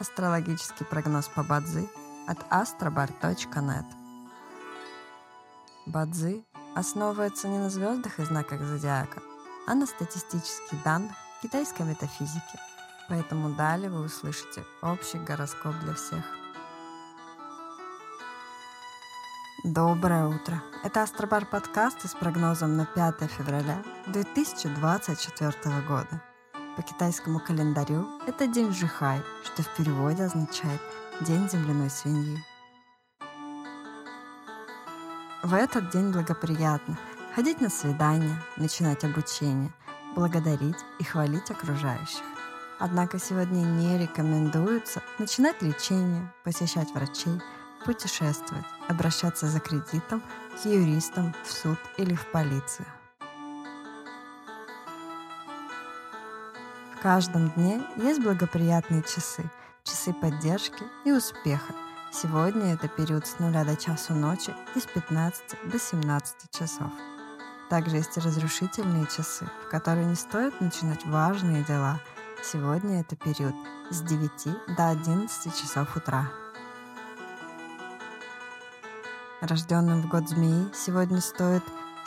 Астрологический прогноз по Бадзи от astrobar.net. Бадзи основывается не на звездах и знаках зодиака, а на статистических данных китайской метафизики. Поэтому далее вы услышите общий гороскоп для всех. Доброе утро! Это Астробар подкаст с прогнозом на 5 февраля 2024 года. По китайскому календарю это день Жихай, что в переводе означает «день земляной свиньи». В этот день благоприятно ходить на свидания, начинать обучение, благодарить и хвалить окружающих. Однако сегодня не рекомендуется начинать лечение, посещать врачей, путешествовать, обращаться за кредитом к юристам, в суд или в полицию. В каждом дне есть благоприятные часы, часы поддержки и успеха. Сегодня это период с 0 до часу ночи и с 15 до 17 часов. Также есть и разрушительные часы, в которые не стоит начинать важные дела. Сегодня это период с 9 до 11 часов утра. Рожденным в год змеи сегодня стоит